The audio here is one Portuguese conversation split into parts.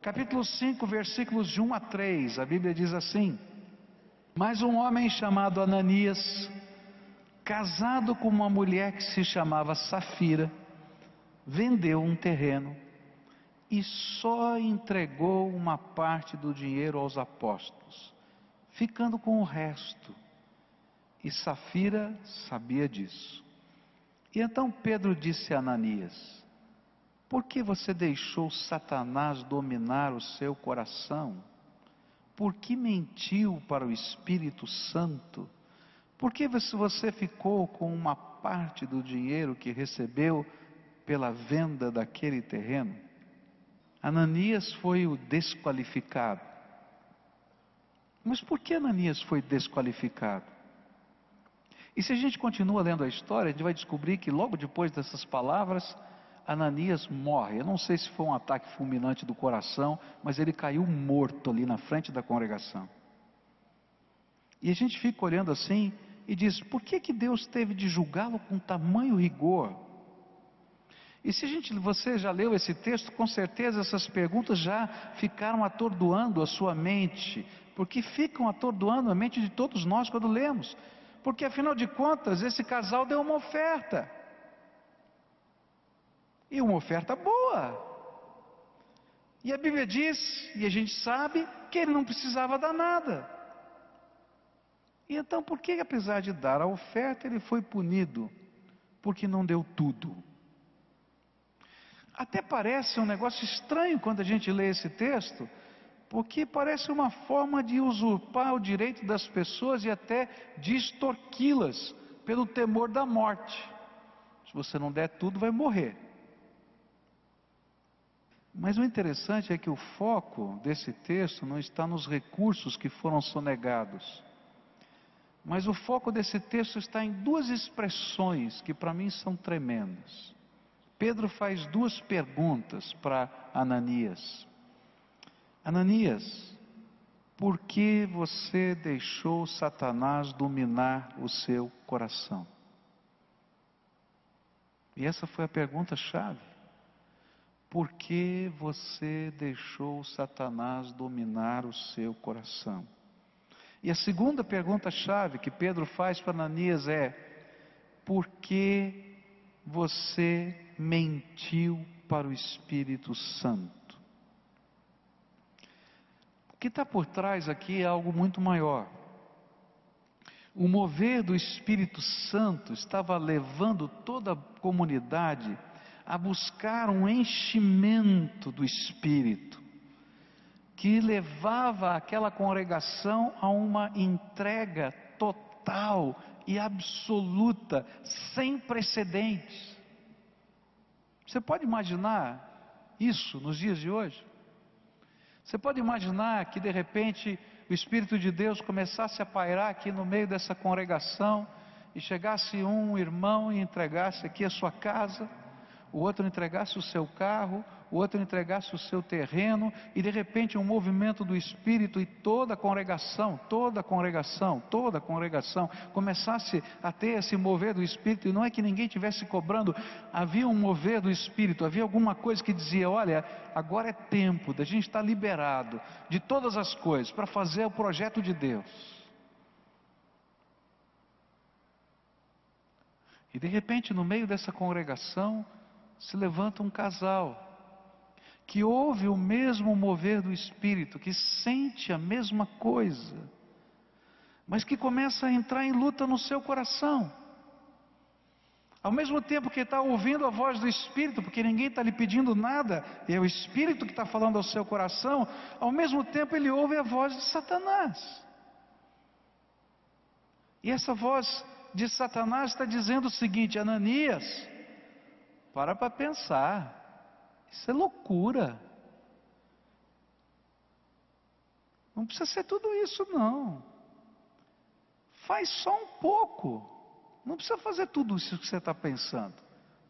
Capítulo 5, versículos de 1 a 3, a Bíblia diz assim: Mas um homem chamado Ananias, casado com uma mulher que se chamava Safira, vendeu um terreno e só entregou uma parte do dinheiro aos apóstolos, ficando com o resto. E Safira sabia disso. E então Pedro disse a Ananias: Por que você deixou Satanás dominar o seu coração? Por que mentiu para o Espírito Santo? Por que você ficou com uma parte do dinheiro que recebeu pela venda daquele terreno? Ananias foi o desqualificado. Mas por que Ananias foi desqualificado? E se a gente continua lendo a história, a gente vai descobrir que logo depois dessas palavras, Ananias morre. Eu não sei se foi um ataque fulminante do coração, mas ele caiu morto ali na frente da congregação. E a gente fica olhando assim e diz: por que, que Deus teve de julgá-lo com tamanho rigor? E se gente, você já leu esse texto, com certeza essas perguntas já ficaram atordoando a sua mente, porque ficam atordoando a mente de todos nós quando lemos. Porque afinal de contas, esse casal deu uma oferta. E uma oferta boa. E a Bíblia diz, e a gente sabe, que ele não precisava dar nada. E então, por que, apesar de dar a oferta, ele foi punido? Porque não deu tudo. Até parece um negócio estranho quando a gente lê esse texto, porque parece uma forma de usurpar o direito das pessoas e até de extorquí-las pelo temor da morte. Se você não der tudo, vai morrer. Mas o interessante é que o foco desse texto não está nos recursos que foram sonegados. Mas o foco desse texto está em duas expressões que para mim são tremendas. Pedro faz duas perguntas para Ananias. Ananias, por que você deixou Satanás dominar o seu coração? E essa foi a pergunta-chave. Por que você deixou Satanás dominar o seu coração? E a segunda pergunta-chave que Pedro faz para Ananias é: por que você mentiu para o Espírito Santo? O que está por trás aqui é algo muito maior. O mover do Espírito Santo estava levando toda a comunidade a buscar um enchimento do Espírito, que levava aquela congregação a uma entrega total e absoluta, sem precedentes. Você pode imaginar isso nos dias de hoje? Você pode imaginar que de repente o Espírito de Deus começasse a pairar aqui no meio dessa congregação e chegasse um irmão e entregasse aqui a sua casa, o outro entregasse o seu carro, o outro entregasse o seu terreno, e de repente um movimento do Espírito e toda a congregação, toda a congregação, toda a congregação começasse a ter esse mover do Espírito, e não é que ninguém tivesse cobrando, havia um mover do Espírito, havia alguma coisa que dizia: olha, agora é tempo da gente estar liberado de todas as coisas para fazer o projeto de Deus. E de repente, no meio dessa congregação, se levanta um casal que ouve o mesmo mover do Espírito, que sente a mesma coisa, mas que começa a entrar em luta no seu coração. Ao mesmo tempo que está ouvindo a voz do Espírito, porque ninguém está lhe pedindo nada, é o Espírito que está falando ao seu coração, ao mesmo tempo ele ouve a voz de Satanás. E essa voz de Satanás está dizendo o seguinte: Ananias, para para pensar. Isso é loucura. Não precisa ser tudo isso, não. Faz só um pouco. Não precisa fazer tudo isso que você está pensando,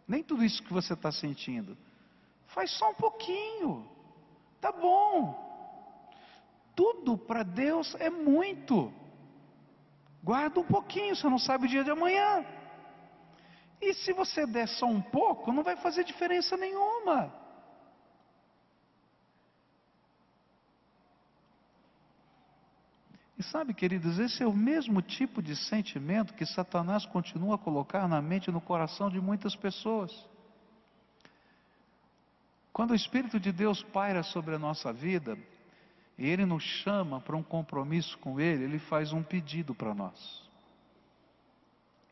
nem tudo isso que você está sentindo. Faz só um pouquinho. Tá bom. Tudo para Deus é muito. Guarda um pouquinho, você não sabe o dia de amanhã. E se você der só um pouco, não vai fazer diferença nenhuma. E sabe, queridos, esse é o mesmo tipo de sentimento que Satanás continua a colocar na mente e no coração de muitas pessoas. Quando o Espírito de Deus paira sobre a nossa vida, e Ele nos chama para um compromisso com Ele, Ele faz um pedido para nós: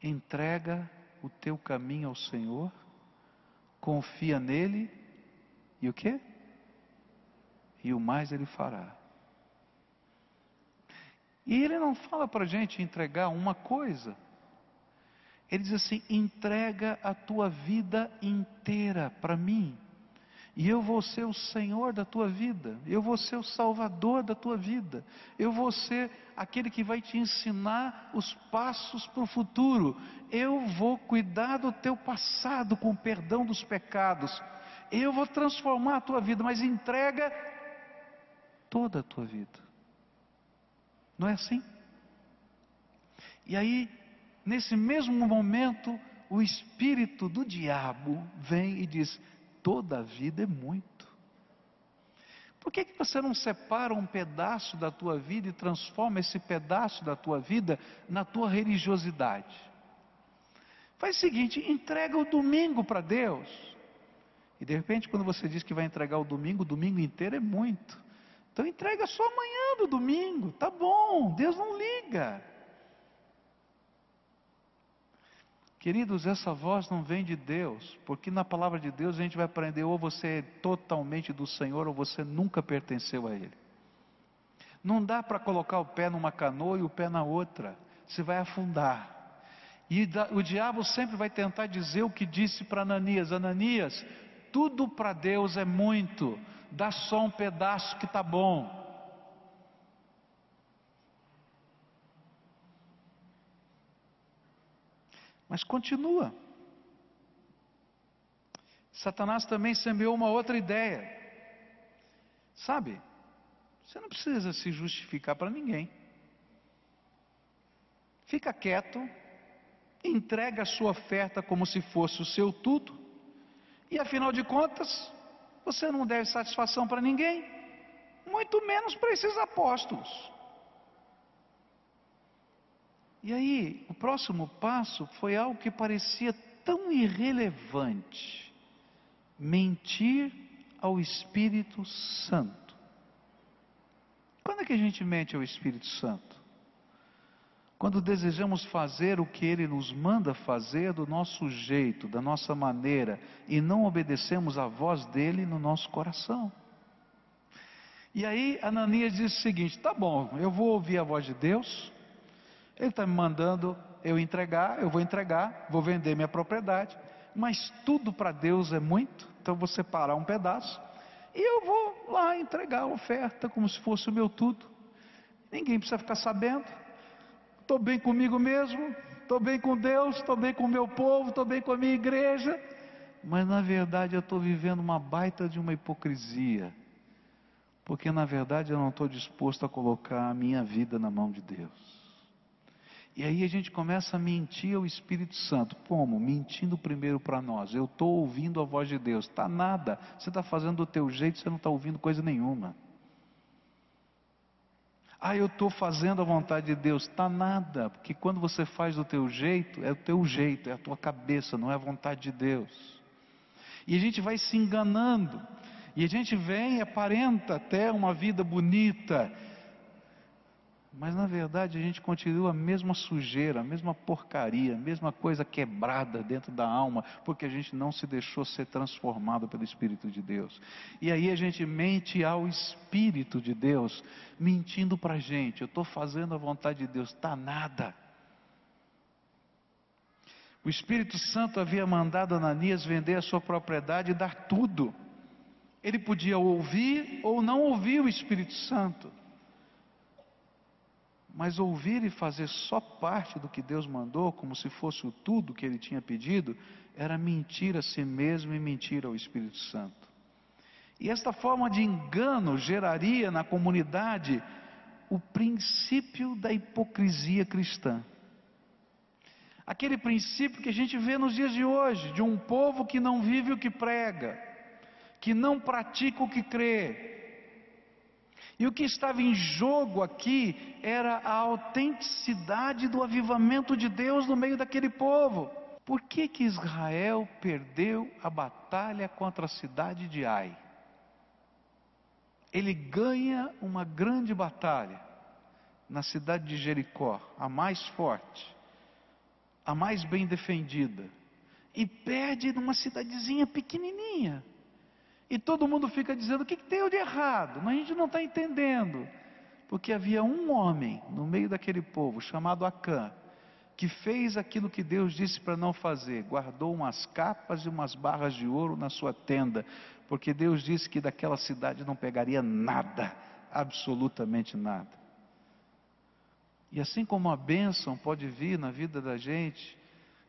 entrega o teu caminho ao Senhor, confia nele, e o que? E o mais Ele fará. E ele não fala para a gente entregar uma coisa. Ele diz assim: entrega a tua vida inteira para mim. E eu vou ser o Senhor da tua vida, eu vou ser o Salvador da tua vida, eu vou ser aquele que vai te ensinar os passos para o futuro, eu vou cuidar do teu passado com o perdão dos pecados, eu vou transformar a tua vida, mas entrega toda a tua vida. Não é assim? E aí, nesse mesmo momento, o espírito do diabo vem e diz: toda a vida é muito. Por que, que você não separa um pedaço da tua vida e transforma esse pedaço da tua vida na tua religiosidade? Faz o seguinte: entrega o domingo para Deus. E de repente, quando você diz que vai entregar o domingo, o domingo inteiro é muito. Então entrega só amanhã do domingo, tá bom, Deus não liga. Queridos, essa voz não vem de Deus, porque na palavra de Deus a gente vai aprender ou você é totalmente do Senhor ou você nunca pertenceu a Ele. Não dá para colocar o pé numa canoa e o pé na outra, você vai afundar. E o diabo sempre vai tentar dizer o que disse para Ananias: Ananias, tudo para Deus é muito, dá só um pedaço que está bom. Mas continua. Satanás também semeou uma outra ideia. Sabe, você não precisa se justificar para ninguém. Fica quieto, entrega a sua oferta como se fosse o seu tudo, e afinal de contas, você não deve satisfação para ninguém, muito menos para esses apóstolos. E aí, o próximo passo foi algo que parecia tão irrelevante: mentir ao Espírito Santo. Quando é que a gente mente ao Espírito Santo? Quando desejamos fazer o que ele nos manda fazer do nosso jeito, da nossa maneira, e não obedecemos a voz dele no nosso coração. E aí Ananias diz o seguinte: tá bom, eu vou ouvir a voz de Deus, ele está me mandando eu entregar, eu vou entregar, vou vender minha propriedade, mas tudo para Deus é muito, então eu vou separar um pedaço e eu vou lá entregar a oferta como se fosse o meu tudo. Ninguém precisa ficar sabendo estou bem comigo mesmo, estou bem com Deus, estou bem com o meu povo, estou bem com a minha igreja, mas na verdade eu estou vivendo uma baita de uma hipocrisia, porque na verdade eu não estou disposto a colocar a minha vida na mão de Deus. E aí a gente começa a mentir ao Espírito Santo. Como? Mentindo primeiro para nós. Eu estou ouvindo a voz de Deus. Está nada. Você está fazendo do teu jeito, você não está ouvindo coisa nenhuma. Ah, eu estou fazendo a vontade de Deus. Está nada, porque quando você faz do teu jeito, é o teu jeito, é a tua cabeça, não é a vontade de Deus. E a gente vai se enganando, e a gente vem e aparenta até uma vida bonita, mas na verdade a gente continua a mesma sujeira, a mesma porcaria, a mesma coisa quebrada dentro da alma, porque a gente não se deixou ser transformado pelo Espírito de Deus. E aí a gente mente ao Espírito de Deus, mentindo para a gente: eu estou fazendo a vontade de Deus, está nada. O Espírito Santo havia mandado Ananias vender a sua propriedade e dar tudo. Ele podia ouvir ou não ouvir o Espírito Santo. Mas ouvir e fazer só parte do que Deus mandou, como se fosse o tudo que ele tinha pedido, era mentir a si mesmo e mentir ao Espírito Santo. E esta forma de engano geraria na comunidade o princípio da hipocrisia cristã. Aquele princípio que a gente vê nos dias de hoje, de um povo que não vive o que prega, que não pratica o que crê, E o que estava em jogo aqui era a autenticidade do avivamento de Deus no meio daquele povo. Por que que Israel perdeu a batalha contra a cidade de Ai? Ele ganha uma grande batalha na cidade de Jericó, a mais forte, a mais bem defendida, e perde numa cidadezinha pequenininha. E todo mundo fica dizendo: o que, que deu de errado? Mas a gente não está entendendo. Porque havia um homem no meio daquele povo, chamado Acã, que fez aquilo que Deus disse para não fazer: guardou umas capas e umas barras de ouro na sua tenda, porque Deus disse que daquela cidade não pegaria nada, absolutamente nada. E assim como a bênção pode vir na vida da gente,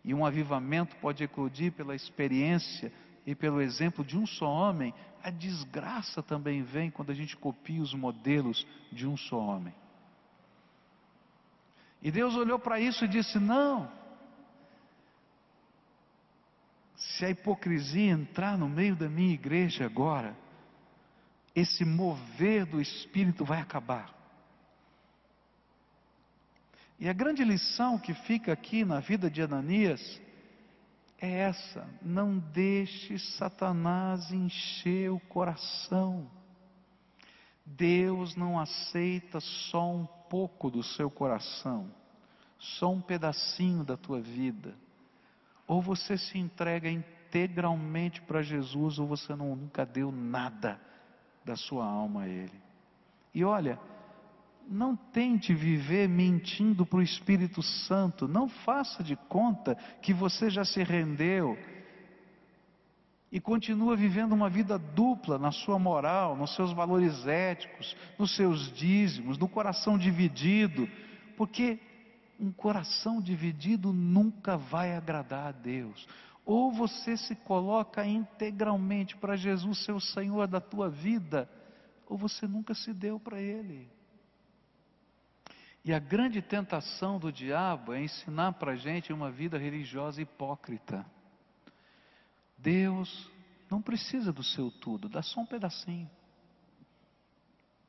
e um avivamento pode eclodir pela experiência e pelo exemplo de um só homem, a desgraça também vem quando a gente copia os modelos de um só homem. E Deus olhou para isso e disse: Não, se a hipocrisia entrar no meio da minha igreja agora, esse mover do Espírito vai acabar. E a grande lição que fica aqui na vida de Ananias é essa: não deixe Satanás encher o coração. Deus não aceita só um pouco do seu coração, só um pedacinho da tua vida. Ou você se entrega integralmente para Jesus, ou você não, nunca deu nada da sua alma a Ele. E olha, não tente viver mentindo para o Espírito Santo, não faça de conta que você já se rendeu e continua vivendo uma vida dupla na sua moral, nos seus valores éticos, nos seus dízimos, no coração dividido, porque um coração dividido nunca vai agradar a Deus. Ou você se coloca integralmente para Jesus, seu Senhor da tua vida, ou você nunca se deu para Ele. E a grande tentação do diabo é ensinar para a gente uma vida religiosa hipócrita. Deus não precisa do seu tudo, dá só um pedacinho.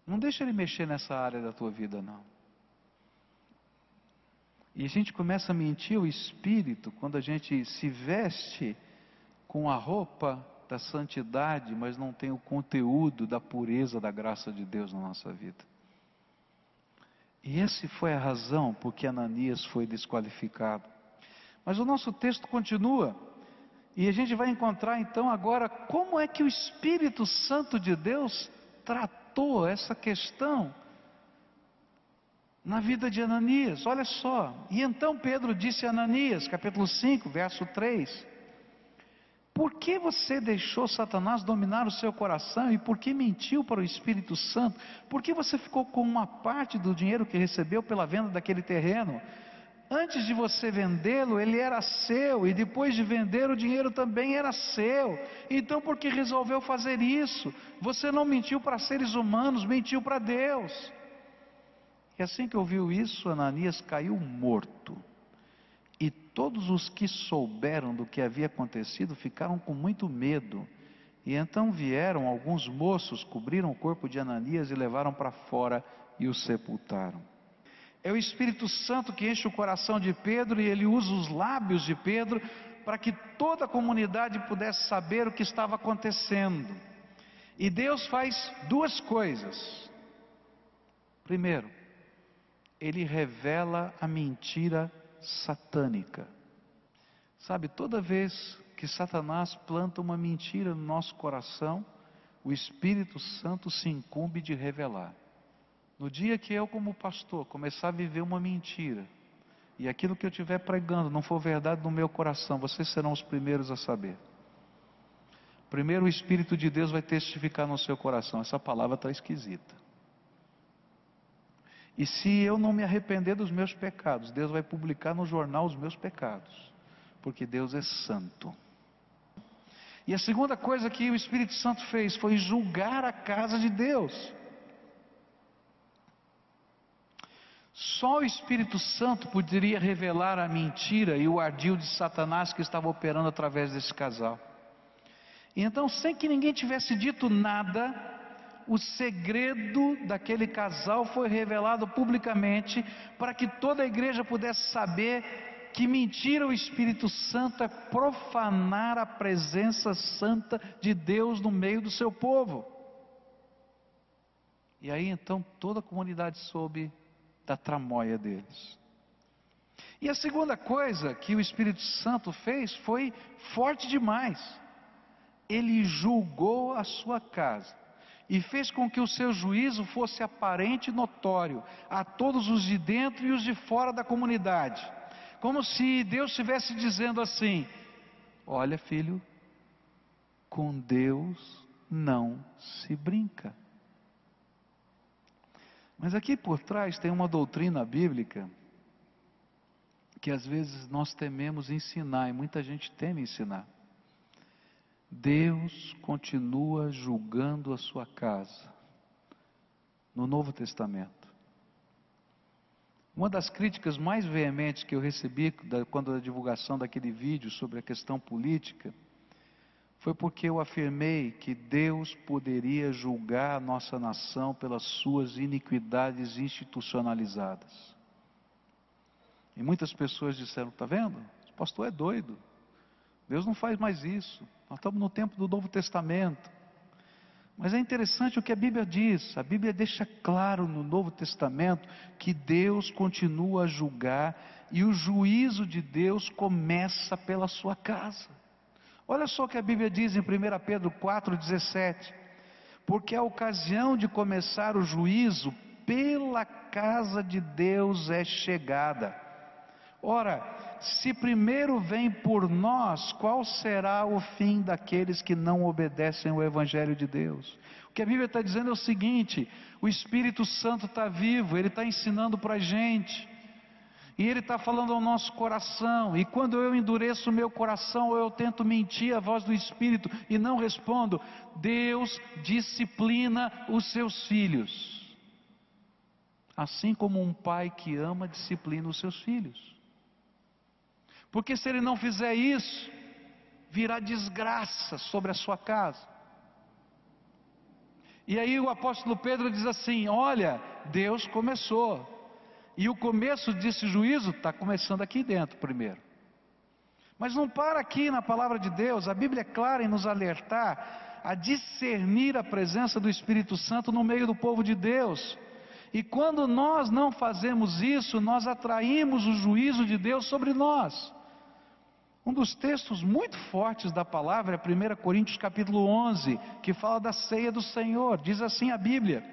Não deixa ele mexer nessa área da tua vida, não. E a gente começa a mentir o espírito quando a gente se veste com a roupa da santidade, mas não tem o conteúdo da pureza da graça de Deus na nossa vida. E essa foi a razão por que Ananias foi desqualificado. Mas o nosso texto continua. E a gente vai encontrar então agora como é que o Espírito Santo de Deus tratou essa questão na vida de Ananias. Olha só. E então Pedro disse a Ananias, capítulo 5, verso 3: por que você deixou Satanás dominar o seu coração e por que mentiu para o Espírito Santo? Por que você ficou com uma parte do dinheiro que recebeu pela venda daquele terreno? Antes de você vendê-lo, ele era seu, e depois de vender, o dinheiro também era seu. Então, por que resolveu fazer isso? Você não mentiu para seres humanos, mentiu para Deus. E assim que ouviu isso, Ananias caiu morto. E todos os que souberam do que havia acontecido ficaram com muito medo. E então vieram alguns moços, cobriram o corpo de Ananias e levaram para fora e o sepultaram. É o Espírito Santo que enche o coração de Pedro e ele usa os lábios de Pedro para que toda a comunidade pudesse saber o que estava acontecendo. E Deus faz duas coisas. Primeiro, ele revela a mentira satânica. Sabe, toda vez que Satanás planta uma mentira no nosso coração, o Espírito Santo se incumbe de revelar. No dia que eu, como pastor, começar a viver uma mentira, e aquilo que eu estiver pregando não for verdade no meu coração, vocês serão os primeiros a saber. Primeiro o Espírito de Deus vai testificar no seu coração: essa palavra está esquisita. E se eu não me arrepender dos meus pecados, Deus vai publicar no jornal os meus pecados, porque Deus é santo. E a segunda coisa que o Espírito Santo fez foi julgar a casa de Deus. Só o Espírito Santo poderia revelar a mentira e o ardil de Satanás que estava operando através desse casal. E então, sem que ninguém tivesse dito nada, o segredo daquele casal foi revelado publicamente para que toda a igreja pudesse saber que mentira o Espírito Santo é profanar a presença santa de Deus no meio do seu povo. E aí então toda a comunidade soube da tramóia deles. E a segunda coisa que o Espírito Santo fez foi forte demais. Ele julgou a sua casa e fez com que o seu juízo fosse aparente e notório a todos os de dentro e os de fora da comunidade. Como se Deus estivesse dizendo assim: Olha, filho, com Deus não se brinca. Mas aqui por trás tem uma doutrina bíblica que às vezes nós tememos ensinar e muita gente teme ensinar. Deus continua julgando a sua casa no Novo Testamento. Uma das críticas mais veementes que eu recebi quando a divulgação daquele vídeo sobre a questão política foi porque eu afirmei que Deus poderia julgar a nossa nação pelas suas iniquidades institucionalizadas. E muitas pessoas disseram: está vendo? O pastor é doido. Deus não faz mais isso. Nós estamos no tempo do Novo Testamento. Mas é interessante o que a Bíblia diz. A Bíblia deixa claro no Novo Testamento que Deus continua a julgar e o juízo de Deus começa pela sua casa. Olha só o que a Bíblia diz em 1 Pedro 4,17: Porque a ocasião de começar o juízo pela casa de Deus é chegada. Ora, se primeiro vem por nós, qual será o fim daqueles que não obedecem ao Evangelho de Deus? O que a Bíblia está dizendo é o seguinte: o Espírito Santo está vivo, ele está ensinando para a gente. E Ele está falando ao nosso coração. E quando eu endureço o meu coração, ou eu tento mentir a voz do Espírito e não respondo, Deus disciplina os seus filhos. Assim como um pai que ama disciplina os seus filhos. Porque se ele não fizer isso, virá desgraça sobre a sua casa. E aí o apóstolo Pedro diz assim: Olha, Deus começou. E o começo desse juízo está começando aqui dentro primeiro. Mas não para aqui na palavra de Deus, a Bíblia é clara em nos alertar a discernir a presença do Espírito Santo no meio do povo de Deus. E quando nós não fazemos isso, nós atraímos o juízo de Deus sobre nós. Um dos textos muito fortes da palavra é 1 Coríntios capítulo 11, que fala da ceia do Senhor. Diz assim a Bíblia: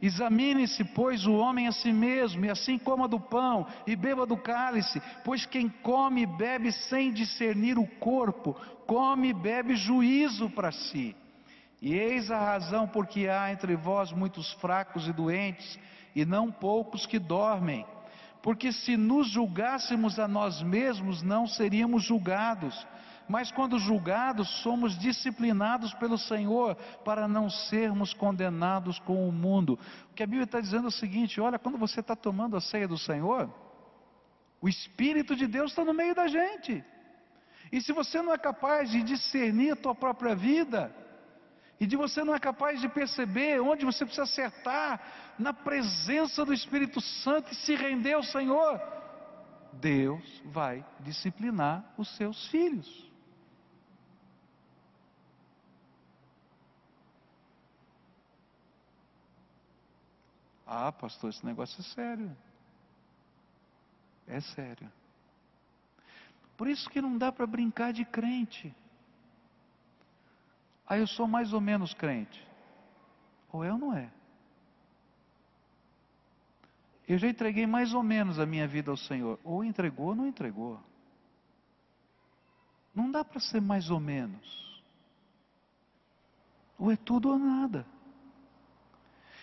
Examine-se, pois, o homem a si mesmo, e assim coma do pão e beba do cálice, pois quem come e bebe sem discernir o corpo, come e bebe juízo para si. E eis a razão porque há entre vós muitos fracos e doentes, e não poucos que dormem. Porque se nos julgássemos a nós mesmos, não seríamos julgados mas quando julgados, somos disciplinados pelo Senhor para não sermos condenados com o mundo. O que a Bíblia está dizendo é o seguinte: olha, quando você está tomando a ceia do Senhor, o Espírito de Deus está no meio da gente. E se você não é capaz de discernir a tua própria vida, e de você não é capaz de perceber onde você precisa acertar na presença do Espírito Santo e se render ao Senhor, Deus vai disciplinar os seus filhos. Ah, pastor, esse negócio é sério. É sério. Por isso que não dá para brincar de crente. Ah, eu sou mais ou menos crente. Ou ou não é? Eu já entreguei mais ou menos a minha vida ao Senhor. Ou entregou ou não entregou. Não dá para ser mais ou menos. Ou é tudo ou nada.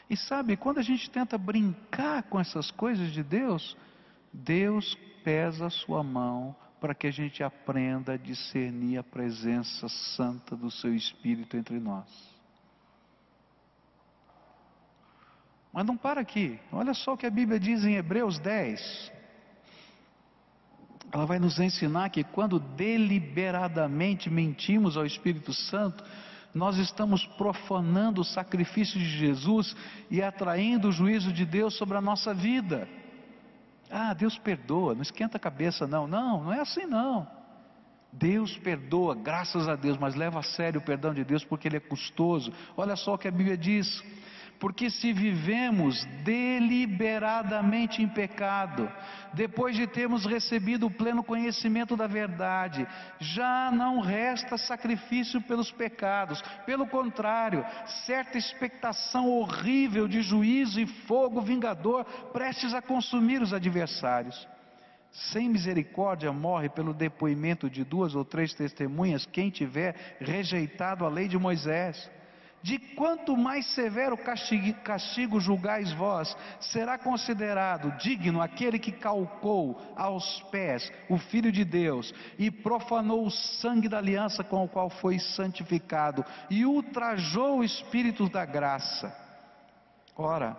E sabe, quando a gente tenta brincar com essas coisas de Deus, Deus pesa a sua mão para que a gente aprenda a discernir a presença santa do seu Espírito entre nós. Mas não para aqui, olha só o que a Bíblia diz em Hebreus 10. Ela vai nos ensinar que quando deliberadamente mentimos ao Espírito Santo, nós estamos profanando o sacrifício de Jesus e atraindo o juízo de Deus sobre a nossa vida. Ah, Deus perdoa, não esquenta a cabeça, não. Não, não é assim não. Deus perdoa, graças a Deus, mas leva a sério o perdão de Deus porque ele é custoso. Olha só o que a Bíblia diz. Porque se vivemos deliberadamente em pecado, depois de termos recebido o pleno conhecimento da verdade, já não resta sacrifício pelos pecados, pelo contrário, certa expectação horrível de juízo e fogo vingador prestes a consumir os adversários. Sem misericórdia morre pelo depoimento de duas ou três testemunhas quem tiver rejeitado a lei de Moisés. De quanto mais severo castigo, castigo julgais vós, será considerado digno aquele que calcou aos pés o Filho de Deus e profanou o sangue da aliança com o qual foi santificado e ultrajou o Espírito da graça. Ora,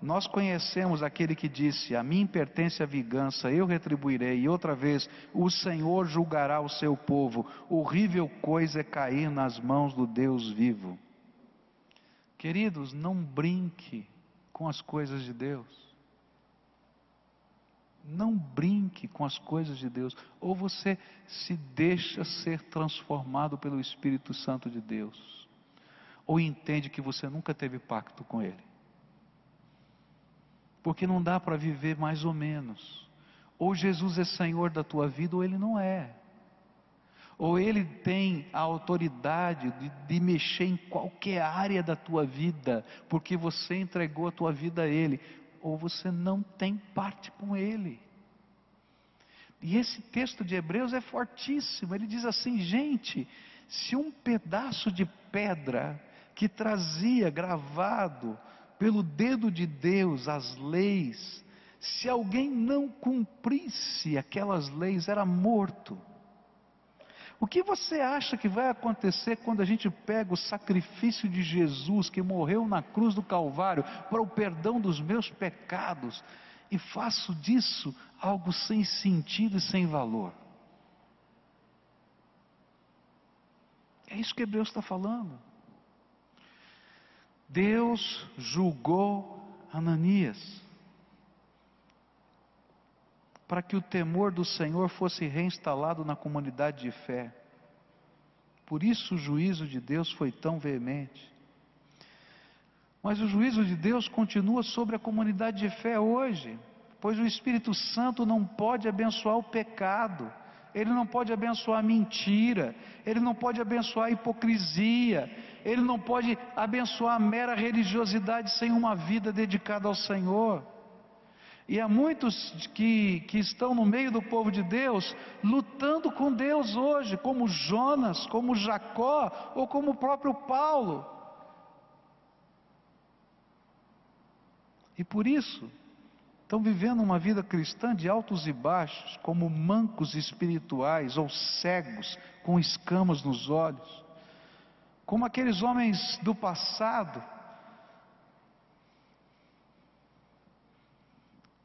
nós conhecemos aquele que disse: A mim pertence a vingança, eu retribuirei, e outra vez, o Senhor julgará o seu povo. Horrível coisa é cair nas mãos do Deus vivo. Queridos, não brinque com as coisas de Deus. Não brinque com as coisas de Deus. Ou você se deixa ser transformado pelo Espírito Santo de Deus. Ou entende que você nunca teve pacto com Ele. Porque não dá para viver mais ou menos. Ou Jesus é Senhor da tua vida, ou Ele não é ou ele tem a autoridade de, de, mexer em qualquer área da tua vida, porque você entregou a tua vida a ele, ou você não tem parte com ele. E esse texto de Hebreus é fortíssimo. Ele diz assim: gente, se um pedaço de pedra que trazia gravado pelo dedo de Deus as leis, se alguém não cumprisse aquelas leis, era morto. O que você acha que vai acontecer quando a gente pega o sacrifício de Jesus que morreu na cruz do Calvário para o perdão dos meus pecados e faço disso algo sem sentido e sem valor? É isso que Hebreus está falando. Deus julgou Ananias para que o temor do Senhor fosse reinstalado na comunidade de fé. Por isso o juízo de Deus foi tão veemente. Mas o juízo de Deus continua sobre a comunidade de fé hoje, pois o Espírito Santo não pode abençoar o pecado, ele não pode abençoar a mentira, ele não pode abençoar a hipocrisia, ele não pode abençoar a mera religiosidade sem uma vida dedicada ao Senhor. E há muitos que, que estão no meio do povo de Deus, lutando com Deus hoje, como Jonas, como Jacó, ou como o próprio Paulo. E por isso, estão vivendo uma vida cristã de altos e baixos, como mancos espirituais ou cegos com escamas nos olhos, como aqueles homens do passado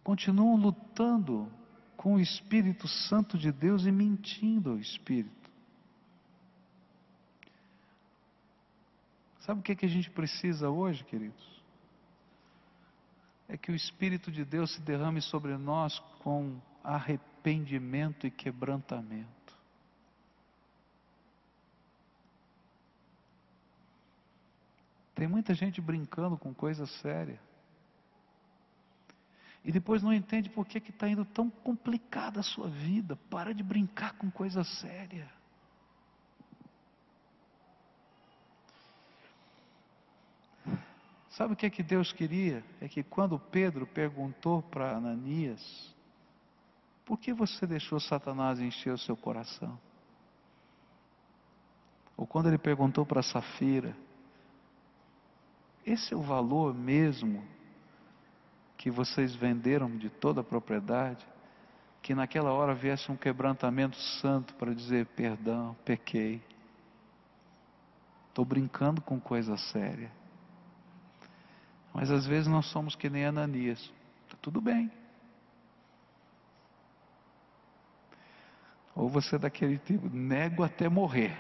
continuam lutando com o Espírito Santo de Deus e mentindo ao Espírito. Sabe o que, é que a gente precisa hoje, queridos? É que o Espírito de Deus se derrame sobre nós com arrependimento e quebrantamento. Tem muita gente brincando com coisa séria. E depois não entende por que está indo tão complicada a sua vida. Para de brincar com coisa séria. Sabe o que é que Deus queria? É que quando Pedro perguntou para Ananias, por que você deixou Satanás encher o seu coração? Ou quando ele perguntou para Safira, esse é o valor mesmo que vocês venderam de toda a propriedade, que naquela hora viesse um quebrantamento santo para dizer: perdão, pequei. Estou brincando com coisa séria. Mas às vezes nós somos que nem Ananias. Está tudo bem. Ou você é daquele tipo, nego até morrer.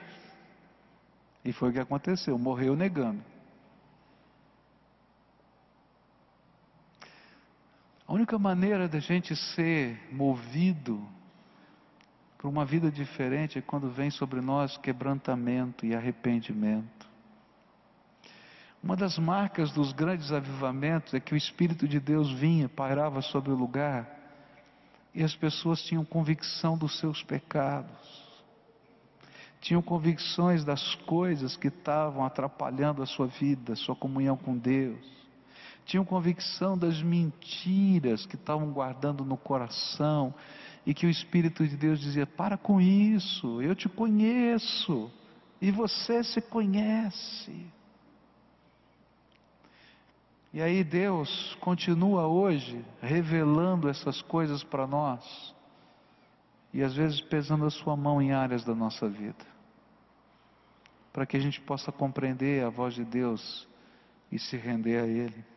E foi o que aconteceu, morreu negando. A única maneira da gente ser movido para uma vida diferente é quando vem sobre nós quebrantamento e arrependimento. Uma das marcas dos grandes avivamentos é que o Espírito de Deus vinha, pairava sobre o lugar e as pessoas tinham convicção dos seus pecados, tinham convicções das coisas que estavam atrapalhando a sua vida, a sua comunhão com Deus tinham convicção das mentiras que estavam guardando no coração e que o Espírito de Deus dizia: para com isso, eu te conheço e você se conhece. E aí Deus continua hoje revelando essas coisas para nós e às vezes pesando a sua mão em áreas da nossa vida, para que a gente possa compreender a voz de Deus e se render a Ele.